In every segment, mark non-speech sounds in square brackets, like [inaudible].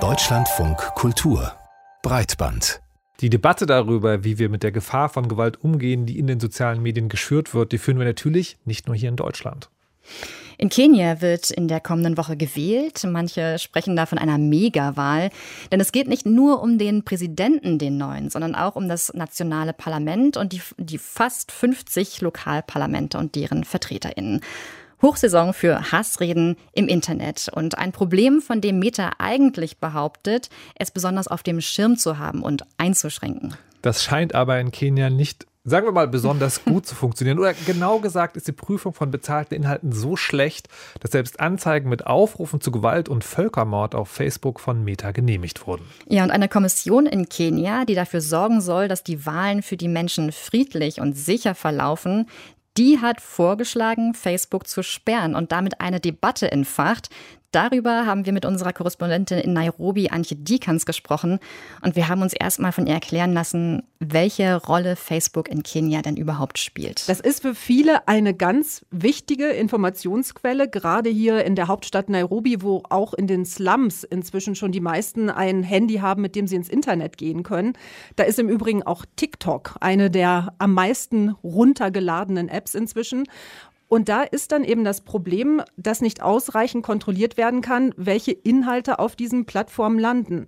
Deutschlandfunk Kultur Breitband die Debatte darüber, wie wir mit der Gefahr von Gewalt umgehen, die in den sozialen Medien geschürt wird, die führen wir natürlich nicht nur hier in Deutschland. In Kenia wird in der kommenden Woche gewählt. Manche sprechen da von einer Megawahl. Denn es geht nicht nur um den Präsidenten, den neuen, sondern auch um das nationale Parlament und die, die fast 50 Lokalparlamente und deren VertreterInnen. Hochsaison für Hassreden im Internet und ein Problem, von dem Meta eigentlich behauptet, es besonders auf dem Schirm zu haben und einzuschränken. Das scheint aber in Kenia nicht sagen wir mal, besonders [laughs] gut zu funktionieren. Oder genau gesagt ist die Prüfung von bezahlten Inhalten so schlecht, dass selbst Anzeigen mit Aufrufen zu Gewalt und Völkermord auf Facebook von Meta genehmigt wurden. Ja, und eine Kommission in Kenia, die dafür sorgen soll, dass die Wahlen für die Menschen friedlich und sicher verlaufen, die hat vorgeschlagen, Facebook zu sperren und damit eine Debatte entfacht, Darüber haben wir mit unserer Korrespondentin in Nairobi, Antje Dikans, gesprochen. Und wir haben uns erstmal von ihr erklären lassen, welche Rolle Facebook in Kenia denn überhaupt spielt. Das ist für viele eine ganz wichtige Informationsquelle, gerade hier in der Hauptstadt Nairobi, wo auch in den Slums inzwischen schon die meisten ein Handy haben, mit dem sie ins Internet gehen können. Da ist im Übrigen auch TikTok eine der am meisten runtergeladenen Apps inzwischen. Und da ist dann eben das Problem, dass nicht ausreichend kontrolliert werden kann, welche Inhalte auf diesen Plattformen landen.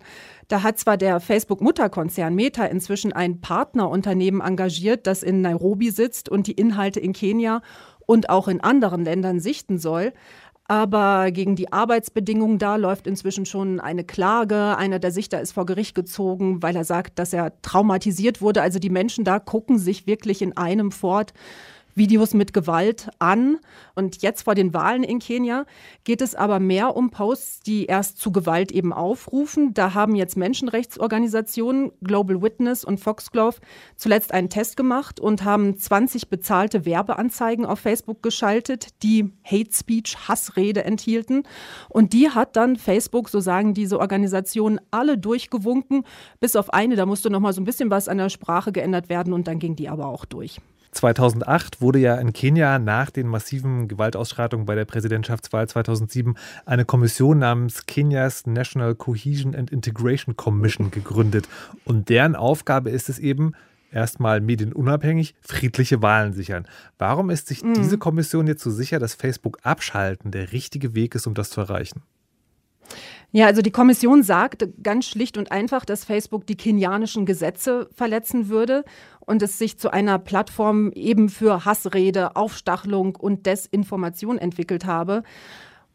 Da hat zwar der Facebook-Mutterkonzern Meta inzwischen ein Partnerunternehmen engagiert, das in Nairobi sitzt und die Inhalte in Kenia und auch in anderen Ländern sichten soll. Aber gegen die Arbeitsbedingungen da läuft inzwischen schon eine Klage. Einer der Sichter ist vor Gericht gezogen, weil er sagt, dass er traumatisiert wurde. Also die Menschen da gucken sich wirklich in einem fort Videos mit Gewalt an. Und jetzt vor den Wahlen in Kenia geht es aber mehr um Posts, die erst zu Gewalt eben aufrufen. Da haben jetzt Menschenrechtsorganisationen, Global Witness und Foxglove zuletzt einen Test gemacht und haben 20 bezahlte Werbeanzeigen auf Facebook geschaltet, die Hate Speech, Hassrede enthielten. Und die hat dann Facebook, so sagen diese Organisationen, alle durchgewunken, bis auf eine, da musste noch mal so ein bisschen was an der Sprache geändert werden und dann ging die aber auch durch. 2008 wurde ja in Kenia nach den massiven Gewaltausschreitungen bei der Präsidentschaftswahl 2007 eine Kommission namens Kenias National Cohesion and Integration Commission gegründet. Und deren Aufgabe ist es eben, erstmal medienunabhängig friedliche Wahlen sichern. Warum ist sich mhm. diese Kommission jetzt so sicher, dass Facebook abschalten der richtige Weg ist, um das zu erreichen? Ja, also die Kommission sagt ganz schlicht und einfach, dass Facebook die kenianischen Gesetze verletzen würde und es sich zu einer Plattform eben für Hassrede, Aufstachelung und Desinformation entwickelt habe.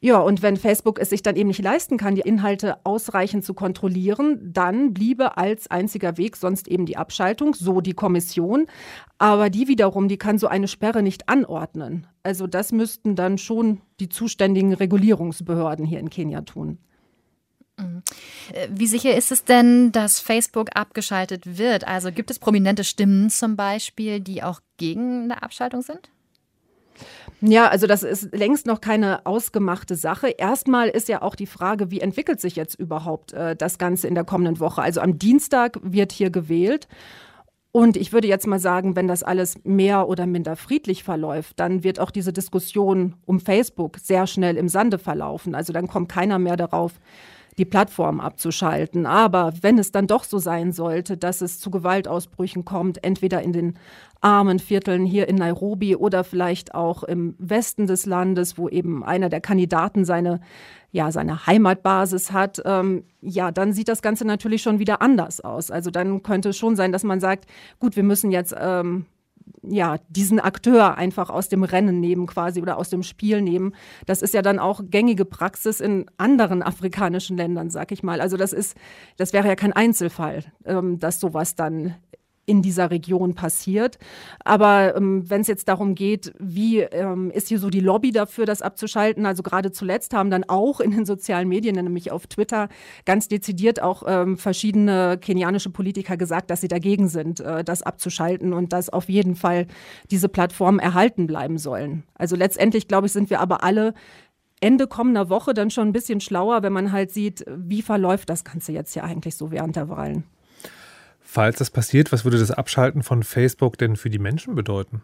Ja, und wenn Facebook es sich dann eben nicht leisten kann, die Inhalte ausreichend zu kontrollieren, dann bliebe als einziger Weg sonst eben die Abschaltung, so die Kommission. Aber die wiederum, die kann so eine Sperre nicht anordnen. Also das müssten dann schon die zuständigen Regulierungsbehörden hier in Kenia tun. Äh, wie sicher ist es denn, dass Facebook abgeschaltet wird? Also gibt es prominente Stimmen zum Beispiel, die auch gegen eine Abschaltung sind? Ja, also das ist längst noch keine ausgemachte Sache. Erstmal ist ja auch die Frage, wie entwickelt sich jetzt überhaupt äh, das Ganze in der kommenden Woche? Also am Dienstag wird hier gewählt. Und ich würde jetzt mal sagen, wenn das alles mehr oder minder friedlich verläuft, dann wird auch diese Diskussion um Facebook sehr schnell im Sande verlaufen. Also dann kommt keiner mehr darauf, die Plattform abzuschalten. Aber wenn es dann doch so sein sollte, dass es zu Gewaltausbrüchen kommt, entweder in den armen Vierteln hier in Nairobi oder vielleicht auch im Westen des Landes, wo eben einer der Kandidaten seine, ja, seine Heimatbasis hat, ähm, ja, dann sieht das Ganze natürlich schon wieder anders aus. Also dann könnte es schon sein, dass man sagt, gut, wir müssen jetzt ähm, ja, diesen Akteur einfach aus dem Rennen nehmen quasi oder aus dem Spiel nehmen. Das ist ja dann auch gängige Praxis in anderen afrikanischen Ländern, sag ich mal. Also das ist, das wäre ja kein Einzelfall, ähm, dass sowas dann in dieser Region passiert. Aber ähm, wenn es jetzt darum geht, wie ähm, ist hier so die Lobby dafür, das abzuschalten? Also gerade zuletzt haben dann auch in den sozialen Medien, nämlich auf Twitter, ganz dezidiert auch ähm, verschiedene kenianische Politiker gesagt, dass sie dagegen sind, äh, das abzuschalten und dass auf jeden Fall diese Plattformen erhalten bleiben sollen. Also letztendlich, glaube ich, sind wir aber alle Ende kommender Woche dann schon ein bisschen schlauer, wenn man halt sieht, wie verläuft das Ganze jetzt hier eigentlich so während der Wahlen. Falls das passiert, was würde das Abschalten von Facebook denn für die Menschen bedeuten?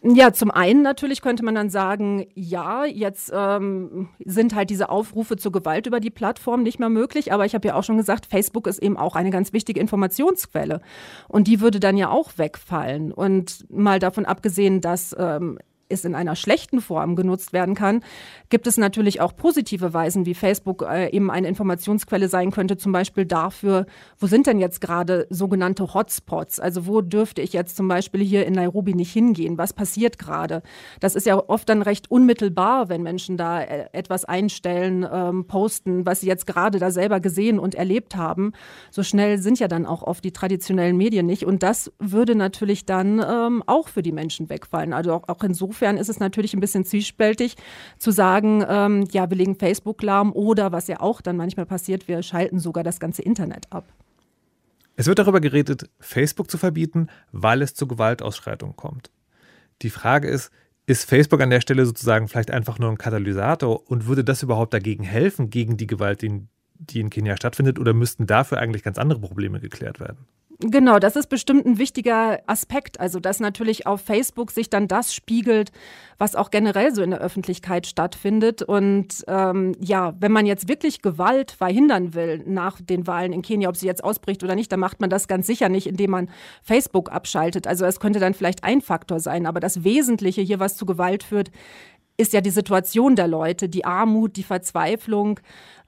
Ja, zum einen natürlich könnte man dann sagen, ja, jetzt ähm, sind halt diese Aufrufe zur Gewalt über die Plattform nicht mehr möglich. Aber ich habe ja auch schon gesagt, Facebook ist eben auch eine ganz wichtige Informationsquelle. Und die würde dann ja auch wegfallen. Und mal davon abgesehen, dass ähm, es in einer schlechten Form genutzt werden kann, gibt es natürlich auch positive Weisen, wie Facebook äh, eben eine Informationsquelle sein könnte, zum Beispiel dafür, wo sind denn jetzt gerade sogenannte Hotspots? Also wo dürfte ich jetzt zum Beispiel hier in Nairobi nicht hingehen? Was passiert gerade? Das ist ja oft dann recht unmittelbar, wenn Menschen da äh, etwas einstellen, ähm, posten, was sie jetzt gerade da selber gesehen und erlebt haben. So schnell sind ja dann auch oft die traditionellen Medien nicht. Und das würde natürlich dann ähm, auch für die Menschen wegfallen. Also auch, auch insofern insofern ist es natürlich ein bisschen zwiespältig zu sagen, ähm, ja, wir legen Facebook lahm oder was ja auch dann manchmal passiert, wir schalten sogar das ganze Internet ab. Es wird darüber geredet, Facebook zu verbieten, weil es zu Gewaltausschreitungen kommt. Die Frage ist, ist Facebook an der Stelle sozusagen vielleicht einfach nur ein Katalysator und würde das überhaupt dagegen helfen, gegen die Gewalt, die in Kenia stattfindet, oder müssten dafür eigentlich ganz andere Probleme geklärt werden? Genau, das ist bestimmt ein wichtiger Aspekt. Also, dass natürlich auf Facebook sich dann das spiegelt, was auch generell so in der Öffentlichkeit stattfindet. Und ähm, ja, wenn man jetzt wirklich Gewalt verhindern will nach den Wahlen in Kenia, ob sie jetzt ausbricht oder nicht, dann macht man das ganz sicher nicht, indem man Facebook abschaltet. Also, es könnte dann vielleicht ein Faktor sein. Aber das Wesentliche hier, was zu Gewalt führt, ist ja die Situation der Leute, die Armut, die Verzweiflung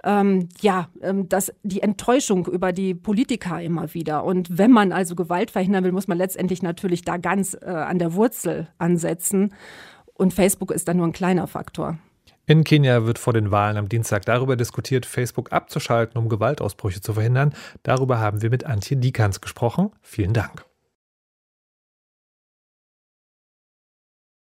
ähm, ja, ähm, das, die Enttäuschung über die Politiker immer wieder. Und wenn man also Gewalt verhindern will, muss man letztendlich natürlich da ganz äh, an der Wurzel ansetzen. Und Facebook ist da nur ein kleiner Faktor. In Kenia wird vor den Wahlen am Dienstag darüber diskutiert, Facebook abzuschalten, um Gewaltausbrüche zu verhindern. Darüber haben wir mit Antje Dikans gesprochen. Vielen Dank.